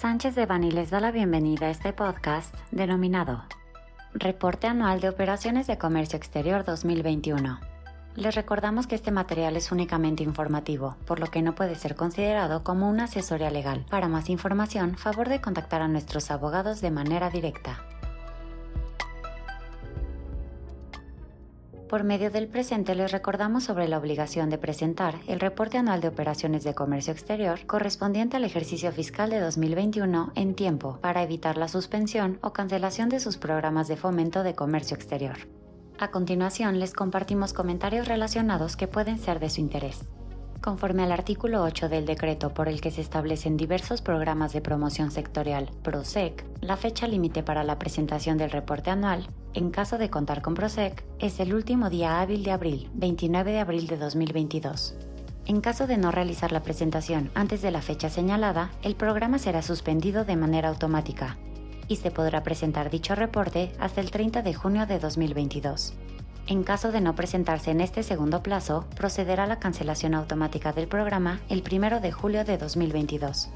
Sánchez de Bani les da la bienvenida a este podcast denominado Reporte Anual de Operaciones de Comercio Exterior 2021. Les recordamos que este material es únicamente informativo, por lo que no puede ser considerado como una asesoría legal. Para más información, favor de contactar a nuestros abogados de manera directa. Por medio del presente les recordamos sobre la obligación de presentar el reporte anual de operaciones de comercio exterior correspondiente al ejercicio fiscal de 2021 en tiempo para evitar la suspensión o cancelación de sus programas de fomento de comercio exterior. A continuación les compartimos comentarios relacionados que pueden ser de su interés. Conforme al artículo 8 del decreto por el que se establecen diversos programas de promoción sectorial PROSEC, la fecha límite para la presentación del reporte anual, en caso de contar con PROSEC, es el último día hábil de abril, 29 de abril de 2022. En caso de no realizar la presentación antes de la fecha señalada, el programa será suspendido de manera automática y se podrá presentar dicho reporte hasta el 30 de junio de 2022. En caso de no presentarse en este segundo plazo, procederá la cancelación automática del programa el 1 de julio de 2022.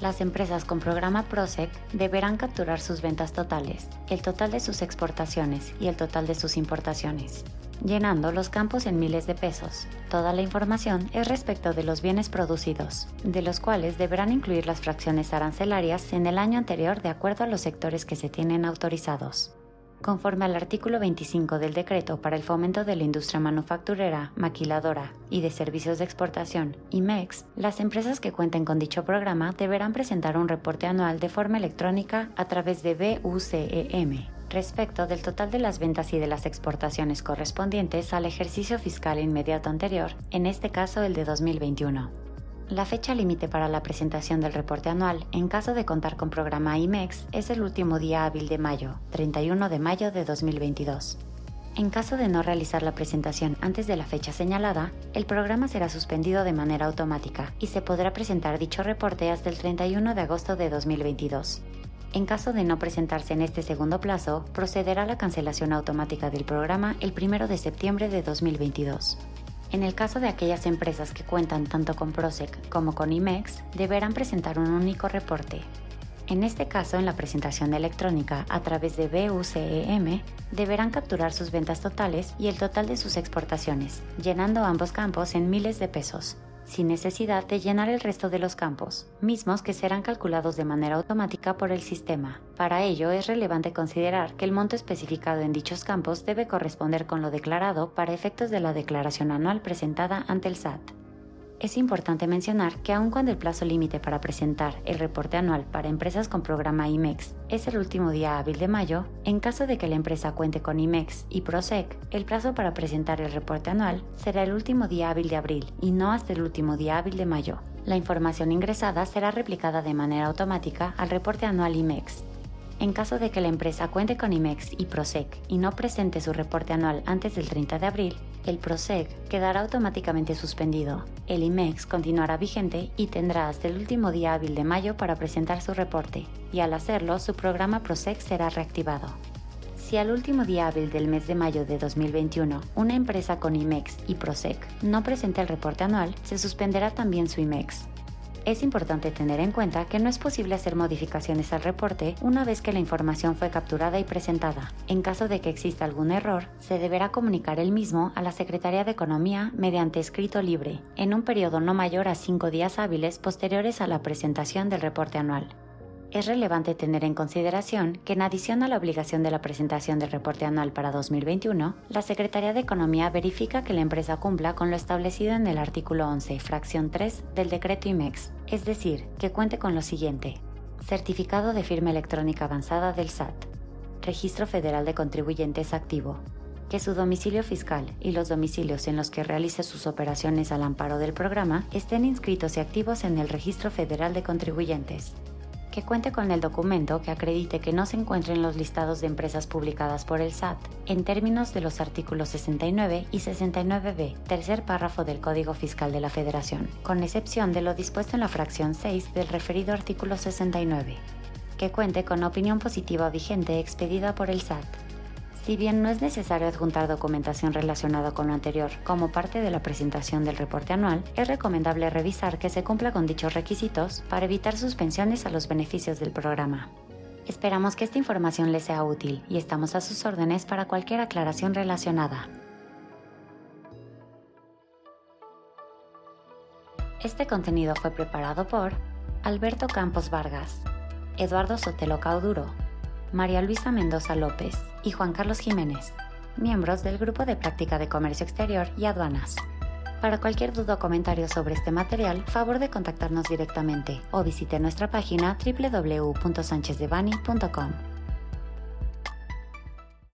Las empresas con programa PROSEC deberán capturar sus ventas totales, el total de sus exportaciones y el total de sus importaciones, llenando los campos en miles de pesos. Toda la información es respecto de los bienes producidos, de los cuales deberán incluir las fracciones arancelarias en el año anterior de acuerdo a los sectores que se tienen autorizados. Conforme al artículo 25 del Decreto para el Fomento de la Industria Manufacturera, Maquiladora y de Servicios de Exportación, IMEX, las empresas que cuenten con dicho programa deberán presentar un reporte anual de forma electrónica a través de BUCEM respecto del total de las ventas y de las exportaciones correspondientes al ejercicio fiscal inmediato anterior, en este caso el de 2021. La fecha límite para la presentación del reporte anual, en caso de contar con programa IMEX, es el último día hábil de mayo, 31 de mayo de 2022. En caso de no realizar la presentación antes de la fecha señalada, el programa será suspendido de manera automática y se podrá presentar dicho reporte hasta el 31 de agosto de 2022. En caso de no presentarse en este segundo plazo, procederá la cancelación automática del programa el 1 de septiembre de 2022. En el caso de aquellas empresas que cuentan tanto con PROSEC como con IMEX, deberán presentar un único reporte. En este caso, en la presentación electrónica a través de BUCEM, deberán capturar sus ventas totales y el total de sus exportaciones, llenando ambos campos en miles de pesos, sin necesidad de llenar el resto de los campos, mismos que serán calculados de manera automática por el sistema. Para ello es relevante considerar que el monto especificado en dichos campos debe corresponder con lo declarado para efectos de la declaración anual presentada ante el SAT. Es importante mencionar que aun cuando el plazo límite para presentar el reporte anual para empresas con programa IMEX es el último día hábil de mayo, en caso de que la empresa cuente con IMEX y PROSEC, el plazo para presentar el reporte anual será el último día hábil de abril y no hasta el último día hábil de mayo. La información ingresada será replicada de manera automática al reporte anual IMEX en caso de que la empresa cuente con IMEX y PROSEC y no presente su reporte anual antes del 30 de abril, el PROSEC quedará automáticamente suspendido. El IMEX continuará vigente y tendrá hasta el último día hábil de mayo para presentar su reporte, y al hacerlo su programa PROSEC será reactivado. Si al último día hábil del mes de mayo de 2021 una empresa con IMEX y PROSEC no presenta el reporte anual, se suspenderá también su IMEX. Es importante tener en cuenta que no es posible hacer modificaciones al reporte una vez que la información fue capturada y presentada. En caso de que exista algún error, se deberá comunicar el mismo a la Secretaría de Economía mediante escrito libre, en un periodo no mayor a cinco días hábiles posteriores a la presentación del reporte anual. Es relevante tener en consideración que en adición a la obligación de la presentación del reporte anual para 2021, la Secretaría de Economía verifica que la empresa cumpla con lo establecido en el artículo 11, fracción 3 del decreto IMEX, es decir, que cuente con lo siguiente. Certificado de firma electrónica avanzada del SAT. Registro Federal de Contribuyentes activo. Que su domicilio fiscal y los domicilios en los que realice sus operaciones al amparo del programa estén inscritos y activos en el Registro Federal de Contribuyentes que cuente con el documento que acredite que no se encuentre en los listados de empresas publicadas por el SAT, en términos de los artículos 69 y 69b, tercer párrafo del Código Fiscal de la Federación, con excepción de lo dispuesto en la fracción 6 del referido artículo 69, que cuente con opinión positiva vigente expedida por el SAT, Si bien no es necesario adjuntar documentación relacionada con lo anterior como parte de la presentación del reporte anual, es recomendable revisar que se cumpla con dichos requisitos para evitar suspensiones a los beneficios del programa. Esperamos que esta información les sea útil y estamos a sus órdenes para cualquier aclaración relacionada. Este contenido fue preparado por Alberto Campos Vargas, Eduardo Sotelo Cauduro, María Luisa Mendoza López y Juan Carlos Jiménez, miembros del Grupo de Práctica de Comercio Exterior y Aduanas. Para cualquier duda o comentario sobre este material, favor de contactarnos directamente o visite nuestra página www.sanchezdevani.com.